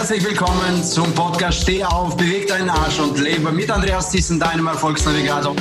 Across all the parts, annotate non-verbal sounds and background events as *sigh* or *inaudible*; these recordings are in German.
herzlich willkommen zum Podcast Steh auf, beweg deinen Arsch und lebe mit Andreas Thyssen, deinem Erfolgsnavigator.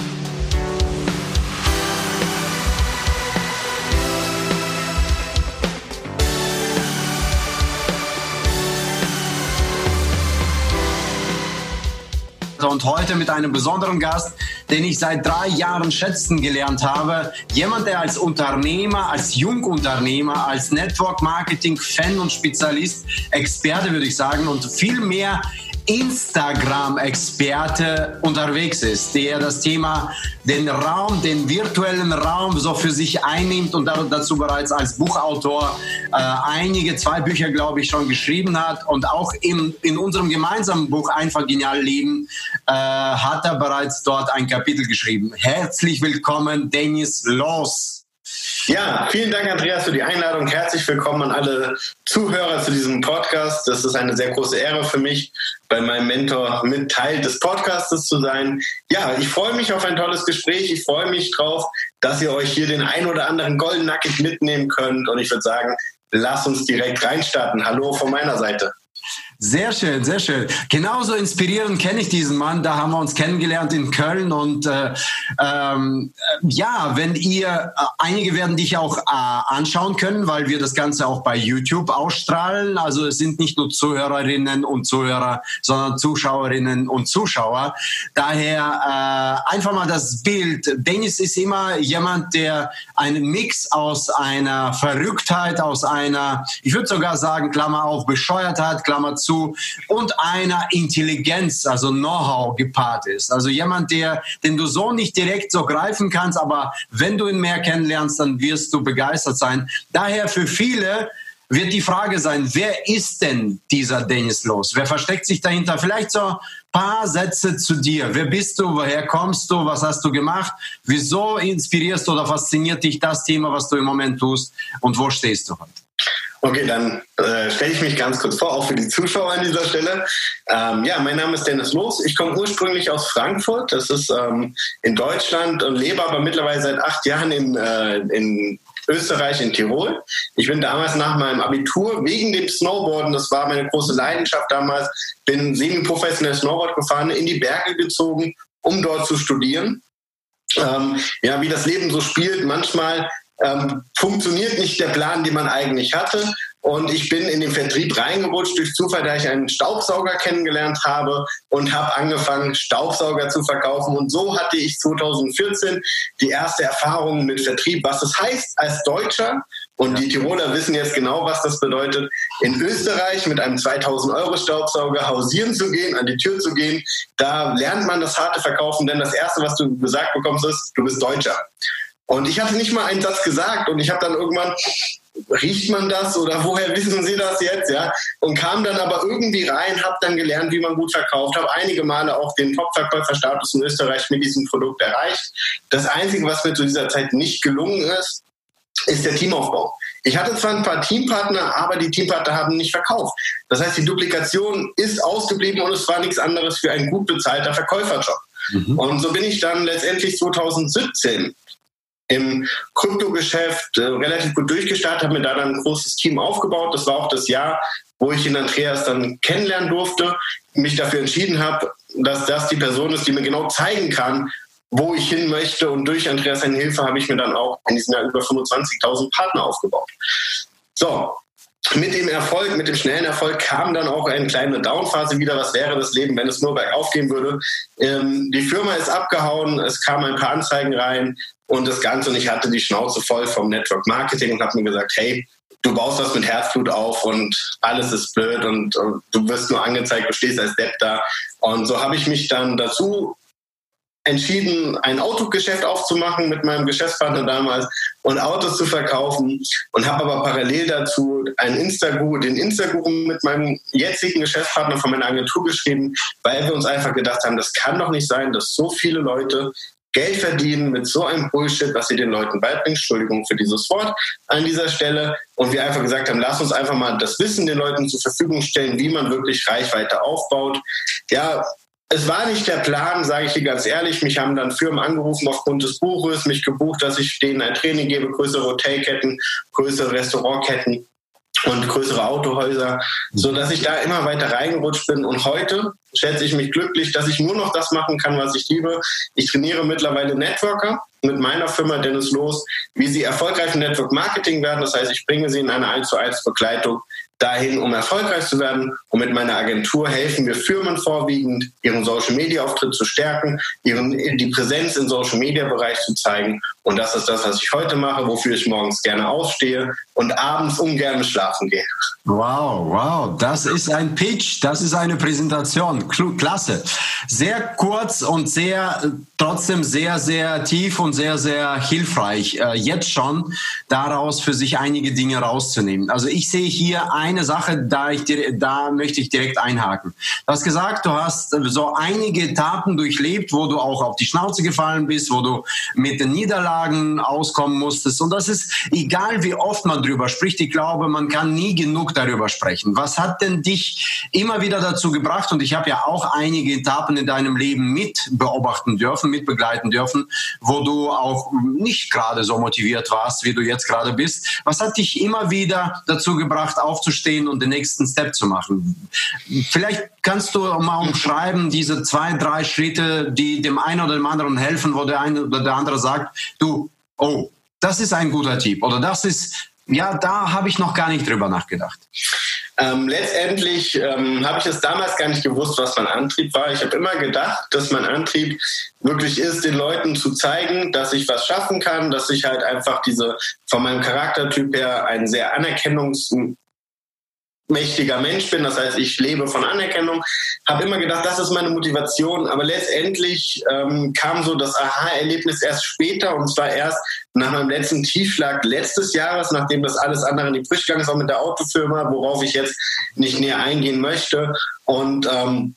und heute mit einem besonderen Gast, den ich seit drei Jahren schätzen gelernt habe. Jemand, der als Unternehmer, als Jungunternehmer, als Network Marketing Fan und Spezialist, Experte würde ich sagen und viel mehr Instagram-Experte unterwegs ist, der das Thema, den Raum, den virtuellen Raum so für sich einnimmt und dazu bereits als Buchautor äh, einige, zwei Bücher, glaube ich, schon geschrieben hat und auch in, in unserem gemeinsamen Buch Einfach genial leben äh, hat er bereits dort ein Kapitel geschrieben. Herzlich willkommen, Dennis Loss. Ja, vielen Dank, Andreas, für die Einladung. Herzlich willkommen an alle Zuhörer zu diesem Podcast. Das ist eine sehr große Ehre für mich, bei meinem Mentor mit Teil des Podcastes zu sein. Ja, ich freue mich auf ein tolles Gespräch. Ich freue mich drauf, dass ihr euch hier den ein oder anderen Golden Nugget mitnehmen könnt. Und ich würde sagen, lasst uns direkt reinstarten. Hallo von meiner Seite. Sehr schön, sehr schön. Genauso inspirierend kenne ich diesen Mann. Da haben wir uns kennengelernt in Köln. Und äh, ähm, ja, wenn ihr, äh, einige werden dich auch äh, anschauen können, weil wir das Ganze auch bei YouTube ausstrahlen. Also es sind nicht nur Zuhörerinnen und Zuhörer, sondern Zuschauerinnen und Zuschauer. Daher äh, einfach mal das Bild. Dennis ist immer jemand, der einen Mix aus einer Verrücktheit, aus einer, ich würde sogar sagen, Klammer auf, Bescheuertheit, Klammer zu, dazu und einer Intelligenz, also Know-how gepaart ist. Also jemand, der, den du so nicht direkt so greifen kannst, aber wenn du ihn mehr kennenlernst, dann wirst du begeistert sein. Daher für viele wird die Frage sein, wer ist denn dieser Dennis Los? Wer versteckt sich dahinter? Vielleicht so paar Sätze zu dir. Wer bist du? Woher kommst du? Was hast du gemacht? Wieso inspirierst du oder fasziniert dich das Thema, was du im Moment tust? Und wo stehst du heute? Okay, dann äh, stelle ich mich ganz kurz vor, auch für die Zuschauer an dieser Stelle. Ähm, ja, mein Name ist Dennis Loos. Ich komme ursprünglich aus Frankfurt. Das ist ähm, in Deutschland und lebe aber mittlerweile seit acht Jahren in, äh, in Österreich, in Tirol. Ich bin damals nach meinem Abitur wegen dem Snowboarden, das war meine große Leidenschaft damals, bin semi-professionell Snowboard gefahren, in die Berge gezogen, um dort zu studieren. Ähm, ja, wie das Leben so spielt, manchmal ähm, funktioniert nicht der Plan, den man eigentlich hatte. Und ich bin in den Vertrieb reingerutscht durch Zufall, da ich einen Staubsauger kennengelernt habe und habe angefangen, Staubsauger zu verkaufen. Und so hatte ich 2014 die erste Erfahrung mit Vertrieb, was es heißt als Deutscher. Und die Tiroler wissen jetzt genau, was das bedeutet, in Österreich mit einem 2000 Euro Staubsauger hausieren zu gehen, an die Tür zu gehen. Da lernt man das harte Verkaufen, denn das Erste, was du gesagt bekommst, ist, du bist Deutscher. Und ich hatte nicht mal einen Satz gesagt und ich habe dann irgendwann, riecht man das oder woher wissen Sie das jetzt, ja? Und kam dann aber irgendwie rein, habe dann gelernt, wie man gut verkauft, habe einige Male auch den Top-Verkäuferstatus in Österreich mit diesem Produkt erreicht. Das Einzige, was mir zu dieser Zeit nicht gelungen ist, ist der Teamaufbau. Ich hatte zwar ein paar Teampartner, aber die Teampartner haben nicht verkauft. Das heißt, die Duplikation ist ausgeblieben und es war nichts anderes für ein gut bezahlter Verkäuferjob. Mhm. Und so bin ich dann letztendlich 2017 im Kryptogeschäft äh, relativ gut durchgestartet, habe mir da dann ein großes Team aufgebaut. Das war auch das Jahr, wo ich den Andreas dann kennenlernen durfte, mich dafür entschieden habe, dass das die Person ist, die mir genau zeigen kann, wo ich hin möchte. Und durch Andreas seine Hilfe habe ich mir dann auch in diesem Jahr über 25.000 Partner aufgebaut. So, mit dem Erfolg, mit dem schnellen Erfolg kam dann auch eine kleine Downphase wieder. Was wäre das Leben, wenn es nur bergauf gehen würde? Ähm, die Firma ist abgehauen, es kamen ein paar Anzeigen rein und das Ganze. Und ich hatte die Schnauze voll vom Network Marketing und habe mir gesagt, hey, du baust das mit Herzblut auf und alles ist blöd und, und du wirst nur angezeigt, du stehst als Depp da. Und so habe ich mich dann dazu entschieden, ein Autogeschäft aufzumachen mit meinem Geschäftspartner damals und Autos zu verkaufen und habe aber parallel dazu ein Instaguru, den Instaguru mit meinem jetzigen Geschäftspartner von meiner Agentur geschrieben, weil wir uns einfach gedacht haben, das kann doch nicht sein, dass so viele Leute Geld verdienen mit so einem Bullshit, was sie den Leuten beibringen. Entschuldigung für dieses Wort an dieser Stelle. Und wir einfach gesagt haben, lass uns einfach mal das Wissen den Leuten zur Verfügung stellen, wie man wirklich Reichweite aufbaut. Ja, es war nicht der Plan, sage ich dir ganz ehrlich. Mich haben dann Firmen angerufen aufgrund des Buches, mich gebucht, dass ich denen ein Training gebe, größere Hotelketten, größere Restaurantketten. Und größere Autohäuser, so dass ich da immer weiter reingerutscht bin. Und heute schätze ich mich glücklich, dass ich nur noch das machen kann, was ich liebe. Ich trainiere mittlerweile Networker mit meiner Firma Dennis Los, wie sie erfolgreich im Network Marketing werden. Das heißt, ich bringe sie in eine 1 zu 1 Begleitung dahin, um erfolgreich zu werden. Und mit meiner Agentur helfen wir Firmen vorwiegend, ihren Social Media Auftritt zu stärken, ihren, die Präsenz im Social Media Bereich zu zeigen. Und das ist das, was ich heute mache, wofür ich morgens gerne aufstehe und abends ungern schlafen gehe. Wow, wow, das ist ein Pitch, das ist eine Präsentation. Klasse. Sehr kurz und sehr, trotzdem sehr, sehr tief und sehr, sehr hilfreich, äh, jetzt schon daraus für sich einige Dinge rauszunehmen. Also ich sehe hier eine Sache, da, ich, da möchte ich direkt einhaken. Du hast gesagt, du hast so einige Etappen durchlebt, wo du auch auf die Schnauze gefallen bist, wo du mit den Niederlagen auskommen musstest. Und das ist egal, wie oft man drüber spricht. Ich glaube, man kann nie genug darüber sprechen. Was hat denn dich immer wieder dazu gebracht? Und ich habe ja auch einige Etappen in deinem Leben mit beobachten dürfen, mit begleiten dürfen, wo du auch nicht gerade so motiviert warst, wie du jetzt gerade bist. Was hat dich immer wieder dazu gebracht, aufzustehen und den nächsten Step zu machen? Vielleicht kannst du mal umschreiben, diese zwei, drei Schritte, die dem einen oder dem anderen helfen, wo der eine oder der andere sagt, du, oh, das ist ein guter Tipp oder das ist ja, da habe ich noch gar nicht drüber nachgedacht. Ähm, letztendlich ähm, habe ich es damals gar nicht gewusst, was mein Antrieb war. Ich habe immer gedacht, dass mein Antrieb wirklich ist, den Leuten zu zeigen, dass ich was schaffen kann, dass ich halt einfach diese von meinem Charaktertyp her einen sehr anerkennungs mächtiger Mensch bin. Das heißt, ich lebe von Anerkennung. Habe immer gedacht, das ist meine Motivation. Aber letztendlich ähm, kam so das Aha-Erlebnis erst später und zwar erst nach meinem letzten Tiefschlag letztes Jahres, nachdem das alles andere in die Brüche gegangen ist, auch mit der Autofirma, worauf ich jetzt nicht näher eingehen möchte. Und ähm,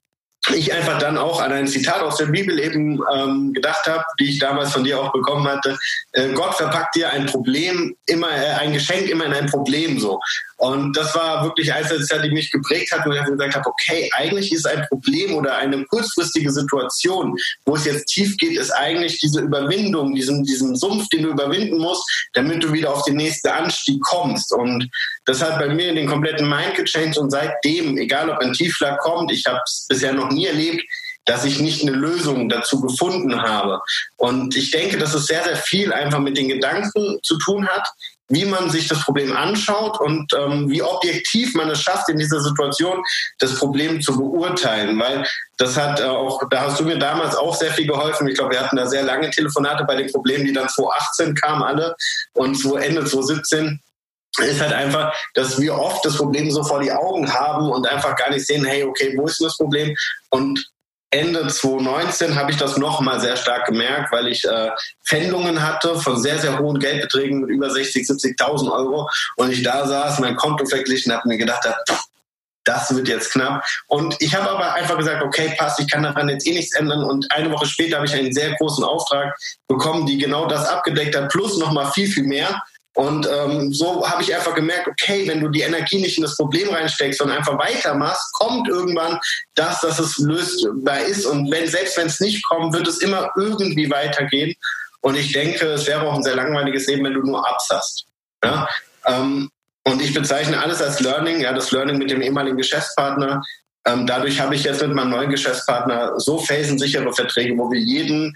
ich einfach dann auch an ein Zitat aus der Bibel eben ähm, gedacht habe, die ich damals von dir auch bekommen hatte. Äh, Gott verpackt dir ein Problem immer, äh, ein Geschenk immer in ein Problem so. Und das war wirklich eins, das die mich geprägt hat, wo ich gesagt habe, okay, eigentlich ist ein Problem oder eine kurzfristige Situation, wo es jetzt tief geht, ist eigentlich diese Überwindung, diesen, diesen Sumpf, den du überwinden musst, damit du wieder auf den nächsten Anstieg kommst. Und das hat bei mir den kompletten Mind gechanged und seitdem, egal ob ein Tiefschlag kommt, ich habe es bisher noch nie erlebt, dass ich nicht eine Lösung dazu gefunden habe. Und ich denke, dass es sehr, sehr viel einfach mit den Gedanken zu tun hat, wie man sich das Problem anschaut und ähm, wie objektiv man es schafft, in dieser Situation das Problem zu beurteilen. Weil das hat äh, auch, da hast du mir damals auch sehr viel geholfen. Ich glaube, wir hatten da sehr lange Telefonate bei den Problemen, die dann 2018 kamen alle und so Ende 2017 ist halt einfach, dass wir oft das Problem so vor die Augen haben und einfach gar nicht sehen, hey, okay, wo ist denn das Problem? Und Ende 2019 habe ich das nochmal sehr stark gemerkt, weil ich äh, Pfändungen hatte von sehr, sehr hohen Geldbeträgen mit über 60, 70.000 Euro und ich da saß, mein Konto verglichen habe, mir gedacht habe, das wird jetzt knapp. Und ich habe aber einfach gesagt, okay, passt, ich kann daran jetzt eh nichts ändern. Und eine Woche später habe ich einen sehr großen Auftrag bekommen, die genau das abgedeckt hat, plus nochmal viel, viel mehr. Und ähm, so habe ich einfach gemerkt, okay, wenn du die Energie nicht in das Problem reinsteckst, sondern einfach weitermachst, kommt irgendwann das, dass es lösbar ist. Und wenn, selbst wenn es nicht kommt, wird es immer irgendwie weitergehen. Und ich denke, es wäre auch ein sehr langweiliges Leben, wenn du nur absast. Ja? Ähm, und ich bezeichne alles als Learning, ja, das Learning mit dem ehemaligen Geschäftspartner. Ähm, dadurch habe ich jetzt mit meinem neuen Geschäftspartner so phasen-sichere Verträge, wo wir jeden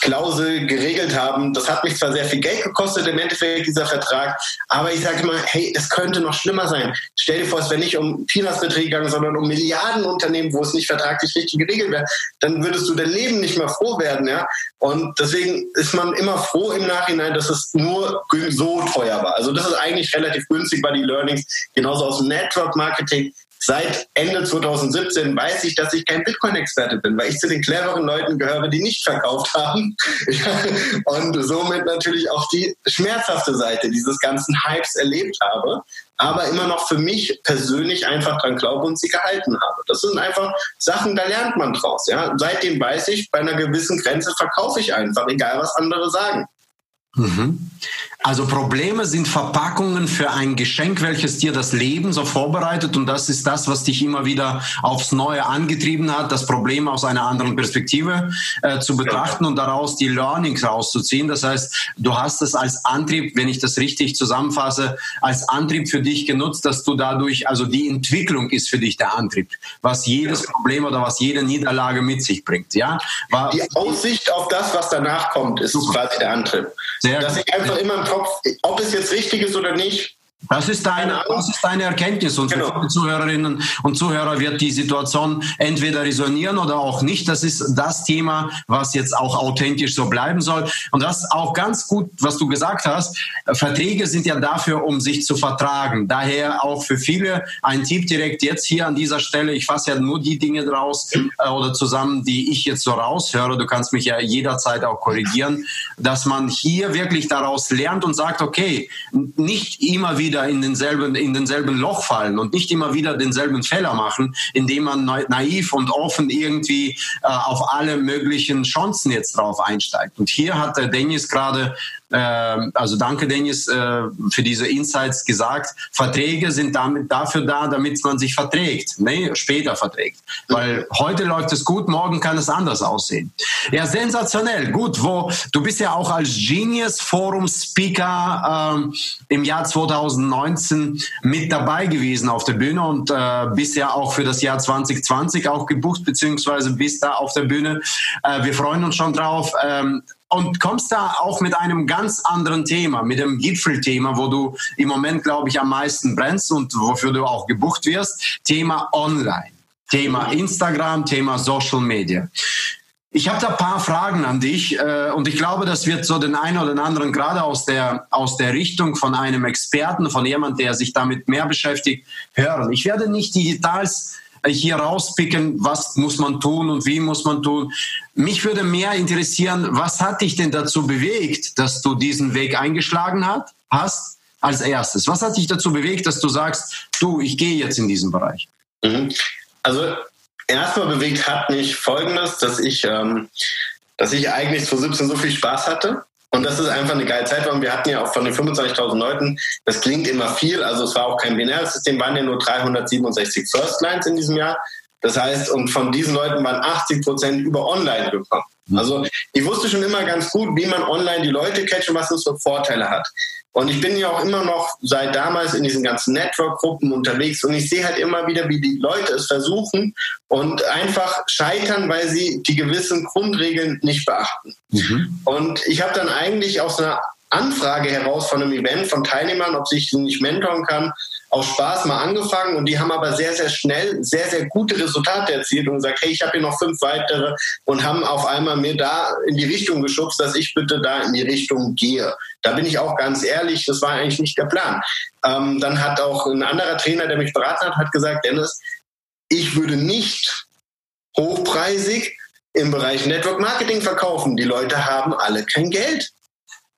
Klausel geregelt haben. Das hat mich zwar sehr viel Geld gekostet im Endeffekt, dieser Vertrag, aber ich sage immer, hey, es könnte noch schlimmer sein. Stell dir vor, es wäre nicht um Peanuts-Beträge gegangen, sondern um Milliardenunternehmen, wo es nicht vertraglich richtig geregelt wäre. Dann würdest du dein Leben nicht mehr froh werden. ja. Und deswegen ist man immer froh im Nachhinein, dass es nur so teuer war. Also das ist eigentlich relativ günstig bei die Learnings, genauso aus dem Network-Marketing Seit Ende 2017 weiß ich, dass ich kein Bitcoin-Experte bin, weil ich zu den cleveren Leuten gehöre, die nicht verkauft haben. *laughs* und somit natürlich auch die schmerzhafte Seite dieses ganzen Hypes erlebt habe, aber immer noch für mich persönlich einfach dran glaube und sie gehalten habe. Das sind einfach Sachen, da lernt man draus. Ja? Seitdem weiß ich, bei einer gewissen Grenze verkaufe ich einfach, egal was andere sagen. Mhm. Also Probleme sind Verpackungen für ein Geschenk, welches dir das Leben so vorbereitet und das ist das, was dich immer wieder aufs Neue angetrieben hat, das Problem aus einer anderen Perspektive äh, zu betrachten und daraus die Learnings rauszuziehen. Das heißt, du hast es als Antrieb, wenn ich das richtig zusammenfasse, als Antrieb für dich genutzt, dass du dadurch, also die Entwicklung ist für dich der Antrieb, was jedes Problem oder was jede Niederlage mit sich bringt. Ja, War, die Aussicht auf das, was danach kommt, ist super. quasi der Antrieb. Sehr dass ich einfach immer im Kopf, ob es jetzt richtig ist oder nicht, das ist deine, das ist deine Erkenntnis und genau. für viele Zuhörerinnen und Zuhörer wird die Situation entweder resonieren oder auch nicht. Das ist das Thema, was jetzt auch authentisch so bleiben soll. Und das auch ganz gut, was du gesagt hast. Verträge sind ja dafür, um sich zu vertragen. Daher auch für viele ein Tipp direkt jetzt hier an dieser Stelle. Ich fasse ja nur die Dinge draus äh, oder zusammen, die ich jetzt so raushöre. Du kannst mich ja jederzeit auch korrigieren, dass man hier wirklich daraus lernt und sagt, okay, nicht immer wieder wieder in denselben, in denselben Loch fallen und nicht immer wieder denselben Fehler machen, indem man naiv und offen irgendwie äh, auf alle möglichen Chancen jetzt drauf einsteigt. Und hier hat der Dennis gerade also danke Dennis äh, für diese Insights gesagt. Verträge sind damit dafür da, damit man sich verträgt, ne? später verträgt. Weil heute läuft es gut, morgen kann es anders aussehen. Ja, sensationell. Gut, wo du bist ja auch als Genius Forum Speaker ähm, im Jahr 2019 mit dabei gewesen auf der Bühne und äh, bist ja auch für das Jahr 2020 auch gebucht beziehungsweise bist da auf der Bühne. Äh, wir freuen uns schon drauf. Ähm, und kommst da auch mit einem ganz anderen Thema, mit dem Gipfelthema, wo du im Moment, glaube ich, am meisten brennst und wofür du auch gebucht wirst. Thema Online, Thema Instagram, Thema Social Media. Ich habe da ein paar Fragen an dich äh, und ich glaube, das wird so den einen oder den anderen gerade aus der, aus der Richtung von einem Experten, von jemand, der sich damit mehr beschäftigt, hören. Ich werde nicht die Details hier rauspicken, was muss man tun und wie muss man tun. Mich würde mehr interessieren, was hat dich denn dazu bewegt, dass du diesen Weg eingeschlagen hat, hast als erstes? Was hat dich dazu bewegt, dass du sagst, du, ich gehe jetzt in diesen Bereich? Mhm. Also erstmal bewegt hat mich Folgendes, dass ich, ähm, dass ich eigentlich zu 17 so viel Spaß hatte und das ist einfach eine geile Zeit, weil wir hatten ja auch von den 25.000 Leuten, das klingt immer viel, also es war auch kein binäres System, waren ja nur 367 First Lines in diesem Jahr. Das heißt, und von diesen Leuten waren 80 Prozent über Online gekommen. Also ich wusste schon immer ganz gut, wie man online die Leute catcht und was das für Vorteile hat. Und ich bin ja auch immer noch seit damals in diesen ganzen Network-Gruppen unterwegs und ich sehe halt immer wieder, wie die Leute es versuchen und einfach scheitern, weil sie die gewissen Grundregeln nicht beachten. Mhm. Und ich habe dann eigentlich aus einer Anfrage heraus von einem Event von Teilnehmern, ob ich sie nicht mentoren kann, aus Spaß mal angefangen und die haben aber sehr, sehr schnell sehr, sehr gute Resultate erzielt und gesagt, hey, ich habe hier noch fünf weitere und haben auf einmal mir da in die Richtung geschubst, dass ich bitte da in die Richtung gehe. Da bin ich auch ganz ehrlich, das war eigentlich nicht der Plan. Ähm, dann hat auch ein anderer Trainer, der mich beraten hat, hat gesagt, Dennis, ich würde nicht hochpreisig im Bereich Network Marketing verkaufen. Die Leute haben alle kein Geld.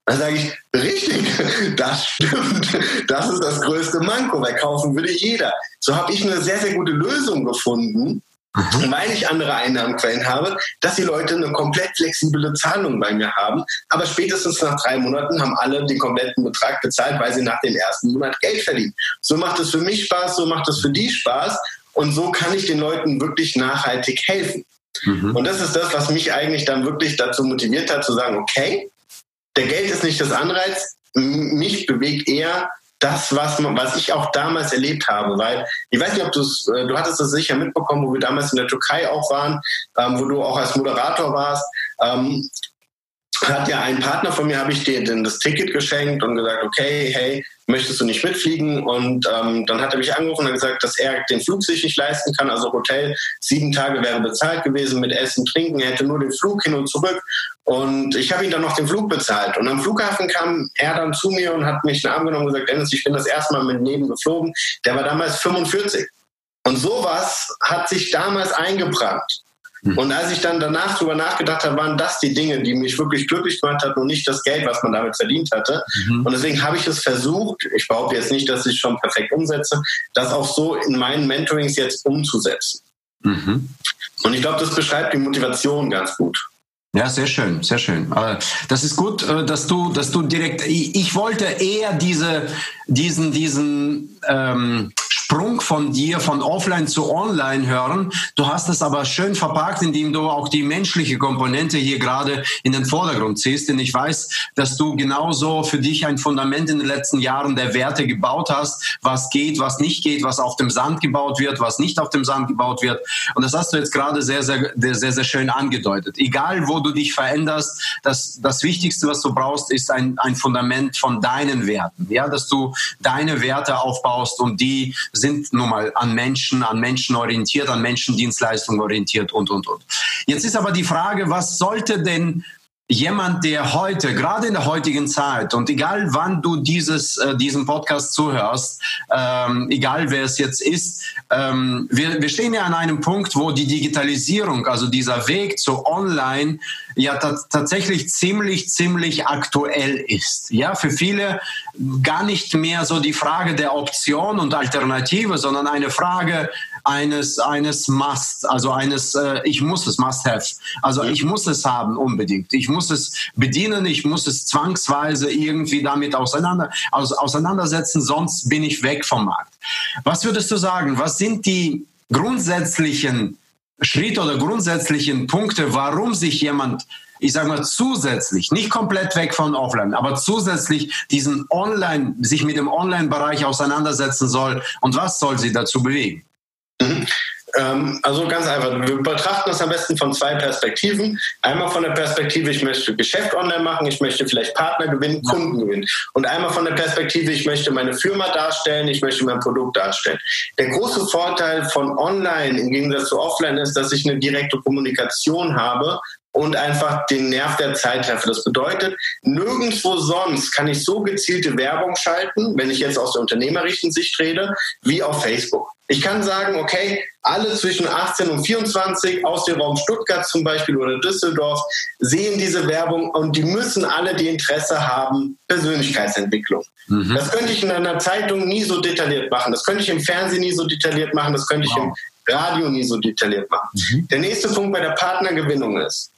Dann sage ich, richtig, *laughs* das stimmt. Das ist das größte Manko, weil kaufen würde jeder. So habe ich eine sehr, sehr gute Lösung gefunden, mhm. weil ich andere Einnahmenquellen habe, dass die Leute eine komplett flexible Zahlung bei mir haben. Aber spätestens nach drei Monaten haben alle den kompletten Betrag bezahlt, weil sie nach dem ersten Monat Geld verdienen. So macht es für mich Spaß, so macht es für die Spaß. Und so kann ich den Leuten wirklich nachhaltig helfen. Mhm. Und das ist das, was mich eigentlich dann wirklich dazu motiviert hat, zu sagen, okay, der Geld ist nicht das Anreiz. Mich bewegt eher das, was, man, was ich auch damals erlebt habe, weil ich weiß nicht, ob du es, äh, du hattest das sicher mitbekommen, wo wir damals in der Türkei auch waren, ähm, wo du auch als Moderator warst. Ähm, hat ja ein Partner von mir, habe ich dir das Ticket geschenkt und gesagt, okay, hey, möchtest du nicht mitfliegen? Und ähm, dann hat er mich angerufen und gesagt, dass er den Flug sich nicht leisten kann. Also Hotel, sieben Tage wäre bezahlt gewesen mit Essen, Trinken. Er hätte nur den Flug hin und zurück. Und ich habe ihm dann noch den Flug bezahlt. Und am Flughafen kam er dann zu mir und hat mich in den Arm genommen und gesagt, Dennis, ich bin das erste Mal mit Neben geflogen. Der war damals 45. Und sowas hat sich damals eingebrannt. Hm. Und als ich dann danach darüber nachgedacht habe, waren das die Dinge, die mich wirklich glücklich gemacht hat und nicht das Geld, was man damit verdient hatte. Mhm. Und deswegen habe ich es versucht, ich behaupte jetzt nicht, dass ich es schon perfekt umsetze, das auch so in meinen Mentorings jetzt umzusetzen. Mhm. Und ich glaube, das beschreibt die Motivation ganz gut. Ja, sehr schön, sehr schön. Äh, das ist gut, äh, dass du, dass du direkt. Ich wollte eher diese, diesen, diesen ähm, Sprung von dir von offline zu online hören. Du hast es aber schön verpackt, indem du auch die menschliche Komponente hier gerade in den Vordergrund ziehst. Denn ich weiß, dass du genauso für dich ein Fundament in den letzten Jahren der Werte gebaut hast, was geht, was nicht geht, was auf dem Sand gebaut wird, was nicht auf dem Sand gebaut wird. Und das hast du jetzt gerade sehr, sehr, sehr, sehr schön angedeutet. Egal, wo du dich veränderst, das, das Wichtigste, was du brauchst, ist ein, ein Fundament von deinen Werten. Ja, dass du deine Werte aufbaust und die sind nun mal an Menschen, an Menschen orientiert, an Menschendienstleistungen orientiert und, und, und. Jetzt ist aber die Frage, was sollte denn jemand, der heute, gerade in der heutigen Zeit, und egal wann du dieses, äh, diesen Podcast zuhörst, ähm, egal wer es jetzt ist, ähm, wir, wir stehen ja an einem Punkt, wo die Digitalisierung, also dieser Weg zu Online, ja tatsächlich ziemlich, ziemlich aktuell ist. Ja, für viele gar nicht mehr so die Frage der Option und Alternative, sondern eine Frage eines, eines Must, also eines, äh, ich muss es, Must-Have. Also ich muss es haben unbedingt. Ich muss es bedienen, ich muss es zwangsweise irgendwie damit auseinander, aus, auseinandersetzen, sonst bin ich weg vom Markt. Was würdest du sagen? Was sind die grundsätzlichen Schritte oder grundsätzlichen Punkte, warum sich jemand ich sage mal zusätzlich, nicht komplett weg von Offline, aber zusätzlich diesen Online, sich mit dem Online-Bereich auseinandersetzen soll und was soll sie dazu bewegen? Mhm. Ähm, also ganz einfach, wir betrachten das am besten von zwei Perspektiven. Einmal von der Perspektive, ich möchte Geschäft online machen, ich möchte vielleicht Partner gewinnen, Kunden gewinnen. Und einmal von der Perspektive, ich möchte meine Firma darstellen, ich möchte mein Produkt darstellen. Der große Vorteil von online im Gegensatz zu offline ist, dass ich eine direkte Kommunikation habe und einfach den Nerv der Zeit treffe. Das bedeutet, nirgendwo sonst kann ich so gezielte Werbung schalten, wenn ich jetzt aus der unternehmerischen Sicht rede, wie auf Facebook. Ich kann sagen, okay, alle zwischen 18 und 24 aus dem Raum Stuttgart zum Beispiel oder Düsseldorf sehen diese Werbung und die müssen alle die Interesse haben, Persönlichkeitsentwicklung. Mhm. Das könnte ich in einer Zeitung nie so detailliert machen. Das könnte ich im Fernsehen nie so detailliert machen. Das könnte wow. ich im Radio nie so detailliert machen. Mhm. Der nächste Punkt bei der Partnergewinnung ist,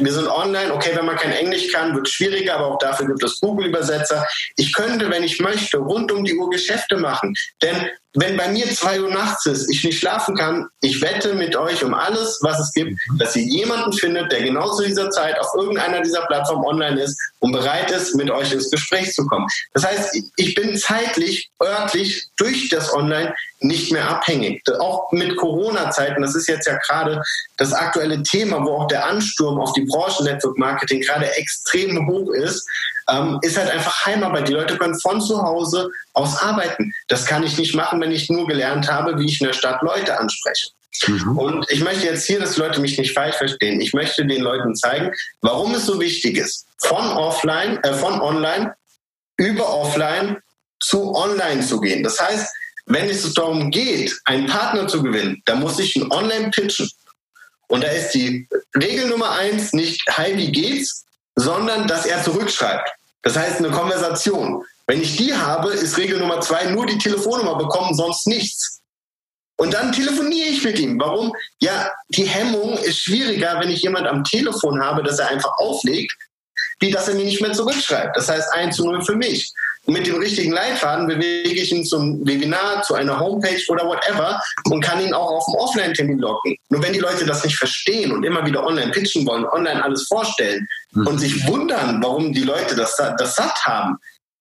wir sind online, okay, wenn man kein Englisch kann, wird es schwieriger, aber auch dafür gibt es Google-Übersetzer. Ich könnte, wenn ich möchte, rund um die Uhr Geschäfte machen. Denn wenn bei mir zwei Uhr nachts ist, ich nicht schlafen kann, ich wette mit euch um alles, was es gibt, dass ihr jemanden findet, der genau zu dieser Zeit auf irgendeiner dieser Plattformen online ist und bereit ist, mit euch ins Gespräch zu kommen. Das heißt, ich bin zeitlich, örtlich durch das Online nicht mehr abhängig. Auch mit Corona-Zeiten, das ist jetzt ja gerade das aktuelle Thema, wo auch der Ansturm auf die Branche Network Marketing gerade extrem hoch ist, ähm, ist halt einfach Heimarbeit. Die Leute können von zu Hause aus arbeiten. Das kann ich nicht machen, wenn ich nur gelernt habe, wie ich in der Stadt Leute anspreche. Mhm. Und ich möchte jetzt hier, dass Leute mich nicht falsch verstehen. Ich möchte den Leuten zeigen, warum es so wichtig ist, von offline, äh, von online über offline zu online zu gehen. Das heißt, wenn es darum geht, einen Partner zu gewinnen, dann muss ich ihn online pitchen. Und da ist die Regel Nummer eins nicht, hi, wie geht's, sondern dass er zurückschreibt. Das heißt, eine Konversation. Wenn ich die habe, ist Regel Nummer zwei nur die Telefonnummer bekommen, sonst nichts. Und dann telefoniere ich mit ihm. Warum? Ja, die Hemmung ist schwieriger, wenn ich jemand am Telefon habe, dass er einfach auflegt, wie dass er mir nicht mehr zurückschreibt. Das heißt 1 zu 0 für mich. Und mit dem richtigen Leitfaden bewege ich ihn zum Webinar, zu einer Homepage oder whatever und kann ihn auch auf dem Offline-Termin locken. Nur wenn die Leute das nicht verstehen und immer wieder online pitchen wollen, online alles vorstellen mhm. und sich wundern, warum die Leute das, das satt haben.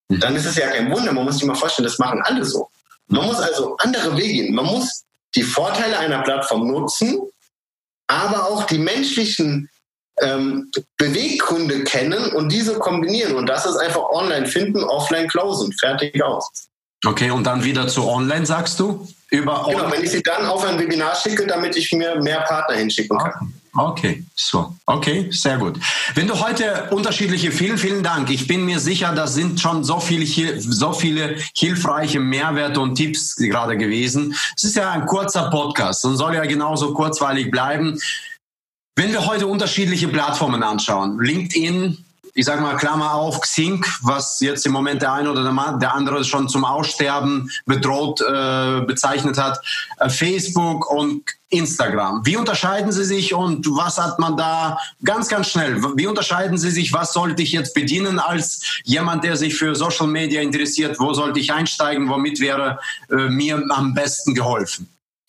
Dann ist es ja kein Wunder. Man muss sich mal vorstellen, das machen alle so. Man muss also andere Wege gehen. Man muss die Vorteile einer Plattform nutzen, aber auch die menschlichen ähm, Beweggründe kennen und diese kombinieren. Und das ist einfach online finden, offline closen. Fertig aus. Okay, und dann wieder zu online, sagst du? Über genau, wenn ich sie dann auf ein Webinar schicke, damit ich mir mehr Partner hinschicken kann. Okay, so, okay, sehr gut. Wenn du heute unterschiedliche, vielen, vielen Dank. Ich bin mir sicher, das sind schon so viele, so viele hilfreiche Mehrwerte und Tipps gerade gewesen. Es ist ja ein kurzer Podcast und soll ja genauso kurzweilig bleiben. Wenn wir heute unterschiedliche Plattformen anschauen, LinkedIn, ich sage mal Klammer auf, Xing, was jetzt im Moment der eine oder der andere schon zum Aussterben bedroht äh, bezeichnet hat, äh, Facebook und Instagram. Wie unterscheiden sie sich und was hat man da ganz, ganz schnell? Wie unterscheiden sie sich? Was sollte ich jetzt bedienen als jemand, der sich für Social Media interessiert? Wo sollte ich einsteigen? Womit wäre äh, mir am besten geholfen?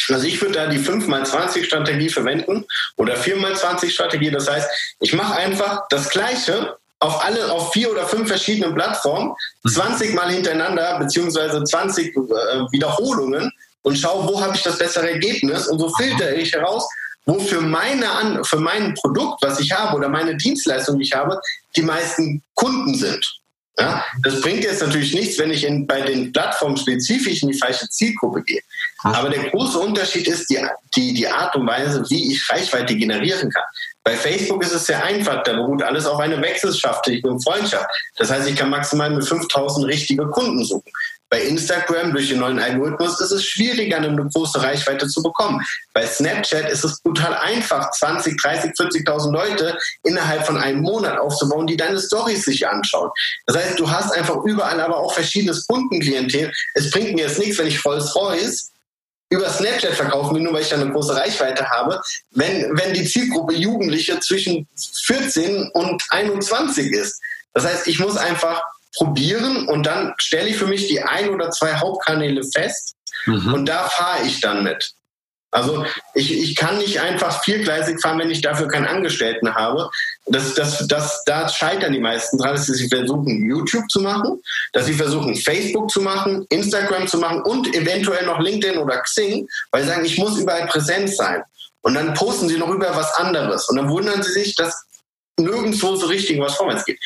Also ich würde da die 5x20-Strategie verwenden oder 4x20-Strategie. Das heißt, ich mache einfach das Gleiche auf alle, auf vier oder fünf verschiedenen Plattformen, 20 Mal hintereinander, beziehungsweise 20 äh, Wiederholungen und schaue, wo habe ich das bessere Ergebnis und so filtere ich heraus, wo für, meine, für mein Produkt, was ich habe oder meine Dienstleistung, die ich habe, die meisten Kunden sind. Ja, das bringt jetzt natürlich nichts, wenn ich in, bei den Plattformen spezifisch in die falsche Zielgruppe gehe. Aber der große Unterschied ist die, die, die Art und Weise, wie ich Reichweite generieren kann. Bei Facebook ist es sehr einfach, da beruht alles auf einer wechselschaftlichen Freundschaft. Das heißt, ich kann maximal mit 5000 richtige Kunden suchen. Bei Instagram durch den neuen Algorithmus ist es schwieriger, eine große Reichweite zu bekommen. Bei Snapchat ist es brutal einfach, 20, 30, 40.000 Leute innerhalb von einem Monat aufzubauen, die deine Stories sich anschauen. Das heißt, du hast einfach überall aber auch verschiedenes Kundenklientel. Es bringt mir jetzt nichts, wenn ich Rolls-Royce über Snapchat verkaufen will, nur weil ich da eine große Reichweite habe, wenn, wenn die Zielgruppe Jugendliche zwischen 14 und 21 ist. Das heißt, ich muss einfach probieren und dann stelle ich für mich die ein oder zwei Hauptkanäle fest mhm. und da fahre ich dann mit. Also ich, ich kann nicht einfach viergleisig fahren, wenn ich dafür keinen Angestellten habe. Das, das, das, da scheitern die meisten dran, dass sie versuchen, YouTube zu machen, dass sie versuchen, Facebook zu machen, Instagram zu machen und eventuell noch LinkedIn oder Xing, weil sie sagen, ich muss überall präsent sein. Und dann posten sie noch über was anderes. Und dann wundern sie sich, dass nirgendwo so richtig was vorwärts geht.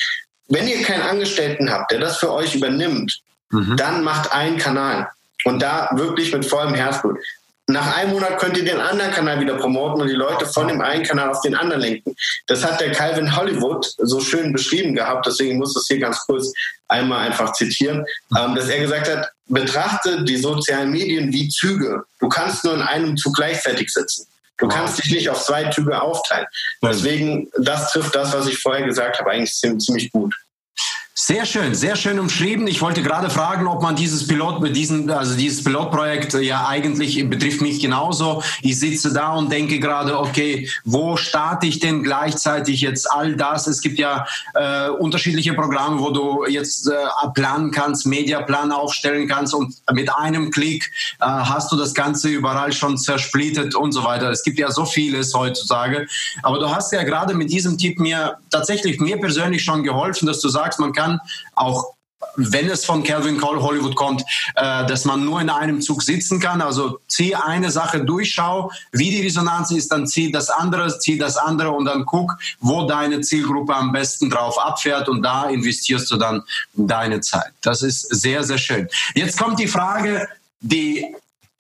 Wenn ihr keinen Angestellten habt, der das für euch übernimmt, mhm. dann macht einen Kanal. Und da wirklich mit vollem Herzblut. Nach einem Monat könnt ihr den anderen Kanal wieder promoten und die Leute von dem einen Kanal auf den anderen lenken. Das hat der Calvin Hollywood so schön beschrieben gehabt, deswegen muss ich das hier ganz kurz einmal einfach zitieren, ähm, dass er gesagt hat, betrachte die sozialen Medien wie Züge. Du kannst nur in einem Zug gleichzeitig sitzen. Du kannst dich nicht auf zwei Züge aufteilen. Deswegen, das trifft das, was ich vorher gesagt habe, eigentlich ziemlich gut. Sehr schön, sehr schön umschrieben. Ich wollte gerade fragen, ob man dieses Pilot, diesen, also dieses Pilotprojekt ja eigentlich betrifft mich genauso. Ich sitze da und denke gerade, okay, wo starte ich denn gleichzeitig jetzt all das? Es gibt ja äh, unterschiedliche Programme, wo du jetzt äh, planen kannst, Mediaplan aufstellen kannst und mit einem Klick äh, hast du das Ganze überall schon zersplittet und so weiter. Es gibt ja so vieles heutzutage. Aber du hast ja gerade mit diesem Tipp mir tatsächlich mir persönlich schon geholfen, dass du sagst, man kann auch wenn es von Calvin Cole Hollywood kommt, äh, dass man nur in einem Zug sitzen kann. Also zieh eine Sache durch, schau, wie die Resonanz ist, dann zieh das andere, zieh das andere und dann guck, wo deine Zielgruppe am besten drauf abfährt und da investierst du dann deine Zeit. Das ist sehr, sehr schön. Jetzt kommt die Frage, die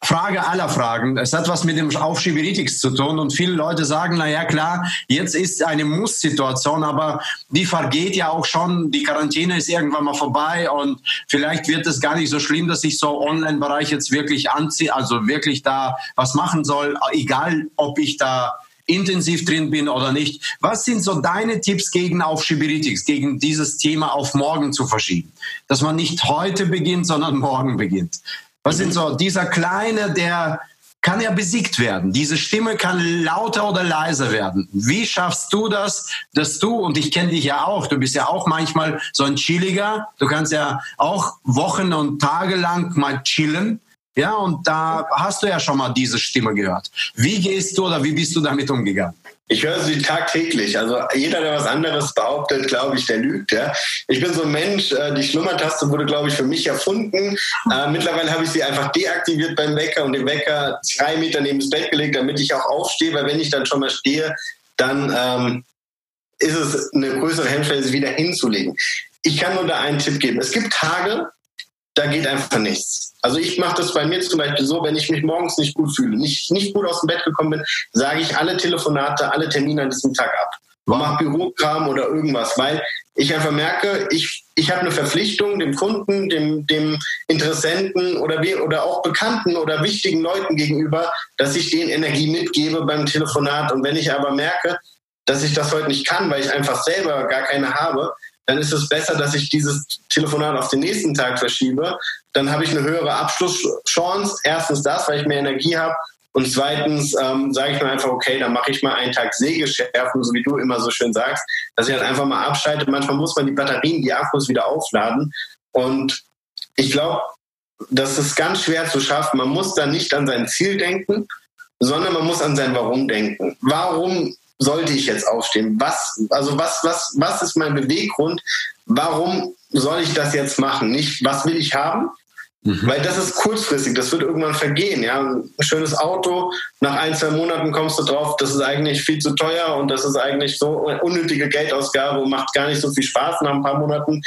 Frage aller Fragen. Es hat was mit dem Aufschieberitis zu tun und viele Leute sagen, na ja, klar, jetzt ist eine Muss-Situation, aber die vergeht ja auch schon. Die Quarantäne ist irgendwann mal vorbei und vielleicht wird es gar nicht so schlimm, dass ich so Online-Bereich jetzt wirklich anziehe, also wirklich da was machen soll, egal ob ich da intensiv drin bin oder nicht. Was sind so deine Tipps gegen Aufschieberitis, gegen dieses Thema auf morgen zu verschieben? Dass man nicht heute beginnt, sondern morgen beginnt. Was sind so, dieser Kleine, der kann ja besiegt werden. Diese Stimme kann lauter oder leiser werden. Wie schaffst du das, dass du, und ich kenne dich ja auch, du bist ja auch manchmal so ein Chilliger, du kannst ja auch Wochen und Tage lang mal chillen. Ja, und da hast du ja schon mal diese Stimme gehört. Wie gehst du oder wie bist du damit umgegangen? Ich höre sie tagtäglich. Also jeder, der was anderes behauptet, glaube ich, der lügt. Ja. Ich bin so ein Mensch, äh, die Schlummertaste wurde, glaube ich, für mich erfunden. Äh, mittlerweile habe ich sie einfach deaktiviert beim Wecker und den Wecker zwei Meter neben das Bett gelegt, damit ich auch aufstehe, weil wenn ich dann schon mal stehe, dann ähm, ist es eine größere Hemmschwelle, sie wieder hinzulegen. Ich kann nur da einen Tipp geben. Es gibt Tage, da geht einfach nichts. Also ich mache das bei mir zum Beispiel so, wenn ich mich morgens nicht gut fühle, nicht, nicht gut aus dem Bett gekommen bin, sage ich alle Telefonate, alle Termine an diesem Tag ab. Wow. Mach Bürokram oder irgendwas, weil ich einfach merke, ich, ich habe eine Verpflichtung dem Kunden, dem, dem Interessenten oder, oder auch Bekannten oder wichtigen Leuten gegenüber, dass ich denen Energie mitgebe beim Telefonat. Und wenn ich aber merke, dass ich das heute nicht kann, weil ich einfach selber gar keine habe, dann ist es besser, dass ich dieses Telefonat auf den nächsten Tag verschiebe. Dann habe ich eine höhere Abschlusschance. Erstens das, weil ich mehr Energie habe. Und zweitens ähm, sage ich mir einfach, okay, dann mache ich mal einen Tag Sägeschärfen, so wie du immer so schön sagst, dass ich halt einfach mal abschalte. Manchmal muss man die Batterien, die Akkus wieder aufladen. Und ich glaube, das ist ganz schwer zu schaffen. Man muss da nicht an sein Ziel denken, sondern man muss an sein Warum denken. Warum sollte ich jetzt aufstehen? Was, also was, was, was ist mein Beweggrund? Warum soll ich das jetzt machen? Nicht, was will ich haben? Mhm. Weil das ist kurzfristig, das wird irgendwann vergehen. Ja? Ein schönes Auto, nach ein, zwei Monaten kommst du drauf, das ist eigentlich viel zu teuer und das ist eigentlich so unnötige Geldausgabe und macht gar nicht so viel Spaß nach ein paar Monaten.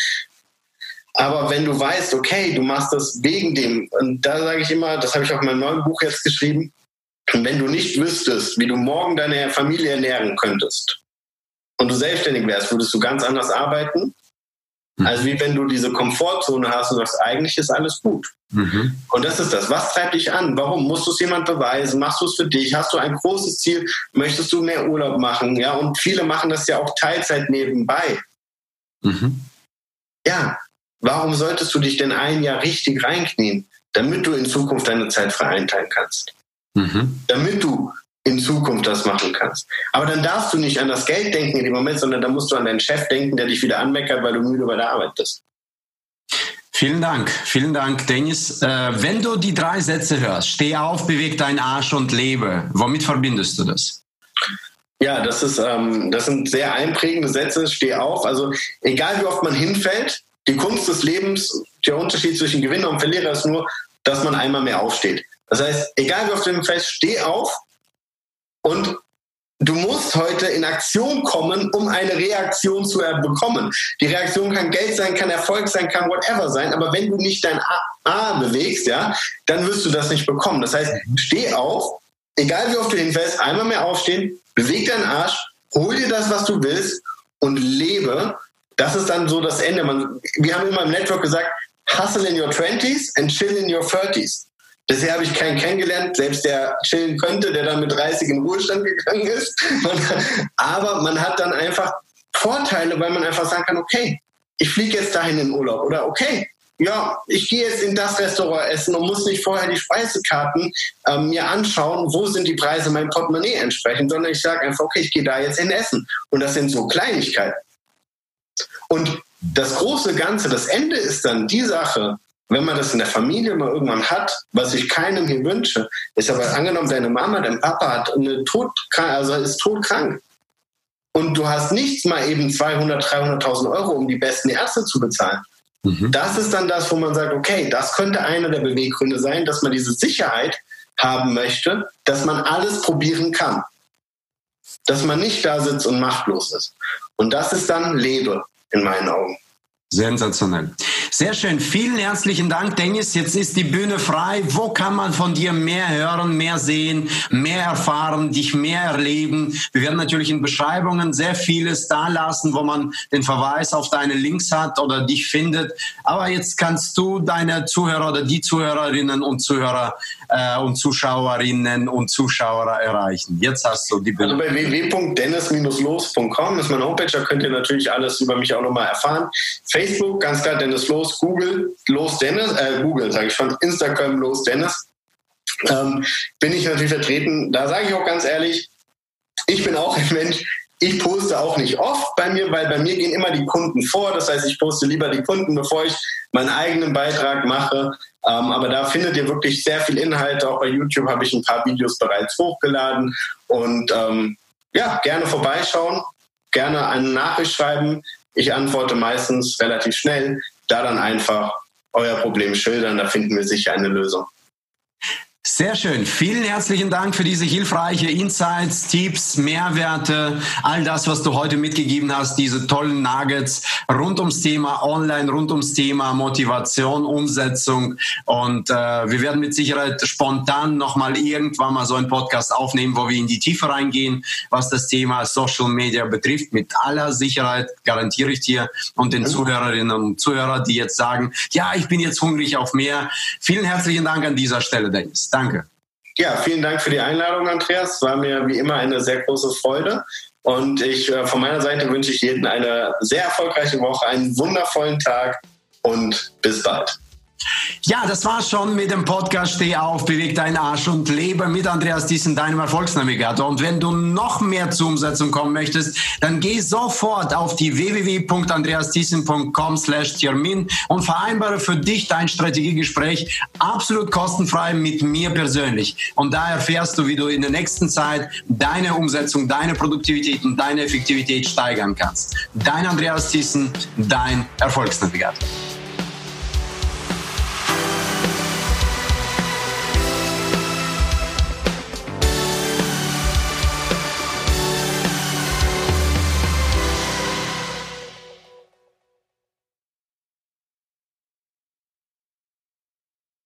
Aber wenn du weißt, okay, du machst das wegen dem, und da sage ich immer, das habe ich auch in meinem neuen Buch jetzt geschrieben, wenn du nicht wüsstest, wie du morgen deine Familie ernähren könntest und du selbstständig wärst, würdest du ganz anders arbeiten, mhm. als wie wenn du diese Komfortzone hast und sagst, eigentlich ist alles gut. Mhm. Und das ist das. Was treibt dich an? Warum? Musst du es jemand beweisen? Machst du es für dich? Hast du ein großes Ziel? Möchtest du mehr Urlaub machen? Ja, und viele machen das ja auch Teilzeit nebenbei. Mhm. Ja, Warum solltest du dich denn ein Jahr richtig reinknien, damit du in Zukunft deine Zeit frei einteilen kannst? Mhm. Damit du in Zukunft das machen kannst. Aber dann darfst du nicht an das Geld denken in dem Moment, sondern dann musst du an deinen Chef denken, der dich wieder anmeckert, weil du müde bei der Arbeit bist. Vielen Dank, vielen Dank, Dennis. Äh, wenn du die drei Sätze hörst, steh auf, beweg deinen Arsch und lebe, womit verbindest du das? Ja, das ist, ähm, das sind sehr einprägende Sätze. Steh auf. Also egal wie oft man hinfällt, die Kunst des Lebens, der Unterschied zwischen Gewinner und Verlierer ist nur, dass man einmal mehr aufsteht. Das heißt, egal wie auf dem Fest, steh auf und du musst heute in Aktion kommen, um eine Reaktion zu bekommen. Die Reaktion kann Geld sein, kann Erfolg sein, kann whatever sein, aber wenn du nicht dein A, A bewegst, ja, dann wirst du das nicht bekommen. Das heißt, steh auf, egal wie oft du hinfällst, einmal mehr aufstehen, beweg deinen Arsch, hol dir das, was du willst und lebe das ist dann so das Ende. Man, wir haben immer im Network gesagt, hustle in your 20s and chill in your 30s. Bisher habe ich keinen kennengelernt, selbst der chillen könnte, der dann mit 30 in Ruhestand gegangen ist. *laughs* aber man hat dann einfach Vorteile, weil man einfach sagen kann, okay, ich fliege jetzt dahin in Urlaub oder okay, ja, ich gehe jetzt in das Restaurant essen und muss nicht vorher die Speisekarten ähm, mir anschauen, wo sind die Preise meinem Portemonnaie entsprechend, sondern ich sage einfach, okay, ich gehe da jetzt hin essen. Und das sind so Kleinigkeiten. Und das große Ganze, das Ende ist dann die Sache, wenn man das in der Familie mal irgendwann hat, was ich keinem hier wünsche, ist aber angenommen, deine Mama, dein Papa hat eine todkrank, also ist todkrank. Und du hast nichts mal eben 200, 300.000 Euro, um die besten Ärzte zu bezahlen. Mhm. Das ist dann das, wo man sagt, okay, das könnte einer der Beweggründe sein, dass man diese Sicherheit haben möchte, dass man alles probieren kann. Dass man nicht da sitzt und machtlos ist. Und das ist dann Lebe in meinen Augen. Sensationell. Sehr schön. Vielen herzlichen Dank, Dennis. Jetzt ist die Bühne frei. Wo kann man von dir mehr hören, mehr sehen, mehr erfahren, dich mehr erleben? Wir werden natürlich in Beschreibungen sehr vieles da lassen, wo man den Verweis auf deine Links hat oder dich findet. Aber jetzt kannst du deine Zuhörer oder die Zuhörerinnen und Zuhörer äh, und Zuschauerinnen und Zuschauer erreichen. Jetzt hast du die Bühne. Also bei www.dennis-los.com ist meine Homepage. Da könnt ihr natürlich alles über mich auch nochmal erfahren. Facebook, ganz klar Dennis Los, Google, Los Dennis, äh, Google sage ich schon, Instagram Los Dennis. Ähm, bin ich natürlich vertreten. Da sage ich auch ganz ehrlich, ich bin auch ein Mensch, ich poste auch nicht oft bei mir, weil bei mir gehen immer die Kunden vor. Das heißt, ich poste lieber die Kunden, bevor ich meinen eigenen Beitrag mache. Ähm, aber da findet ihr wirklich sehr viel Inhalt. Auch bei YouTube habe ich ein paar Videos bereits hochgeladen. Und ähm, ja, gerne vorbeischauen, gerne eine Nachricht schreiben. Ich antworte meistens relativ schnell, da dann einfach euer Problem schildern, da finden wir sicher eine Lösung. Sehr schön. Vielen herzlichen Dank für diese hilfreiche Insights, Tipps, Mehrwerte, all das, was du heute mitgegeben hast, diese tollen Nuggets rund ums Thema Online, rund ums Thema Motivation, Umsetzung. Und äh, wir werden mit Sicherheit spontan nochmal irgendwann mal so einen Podcast aufnehmen, wo wir in die Tiefe reingehen, was das Thema Social Media betrifft. Mit aller Sicherheit garantiere ich dir und den Zuhörerinnen und Zuhörern, die jetzt sagen, ja, ich bin jetzt hungrig auf mehr. Vielen herzlichen Dank an dieser Stelle, Dennis. Danke. ja, vielen Dank für die Einladung, Andreas. War mir wie immer eine sehr große Freude. Und ich äh, von meiner Seite wünsche ich jedem eine sehr erfolgreiche Woche, einen wundervollen Tag und bis bald. Ja, das war's schon mit dem Podcast Steh auf, beweg deinen Arsch und lebe mit Andreas Diesen, deinem Erfolgsnavigator. Und wenn du noch mehr zur Umsetzung kommen möchtest, dann geh sofort auf die www.andreasdiesen.com slash Termin und vereinbare für dich dein Strategiegespräch absolut kostenfrei mit mir persönlich. Und da erfährst du, wie du in der nächsten Zeit deine Umsetzung, deine Produktivität und deine Effektivität steigern kannst. Dein Andreas Thyssen, dein Erfolgsnavigator.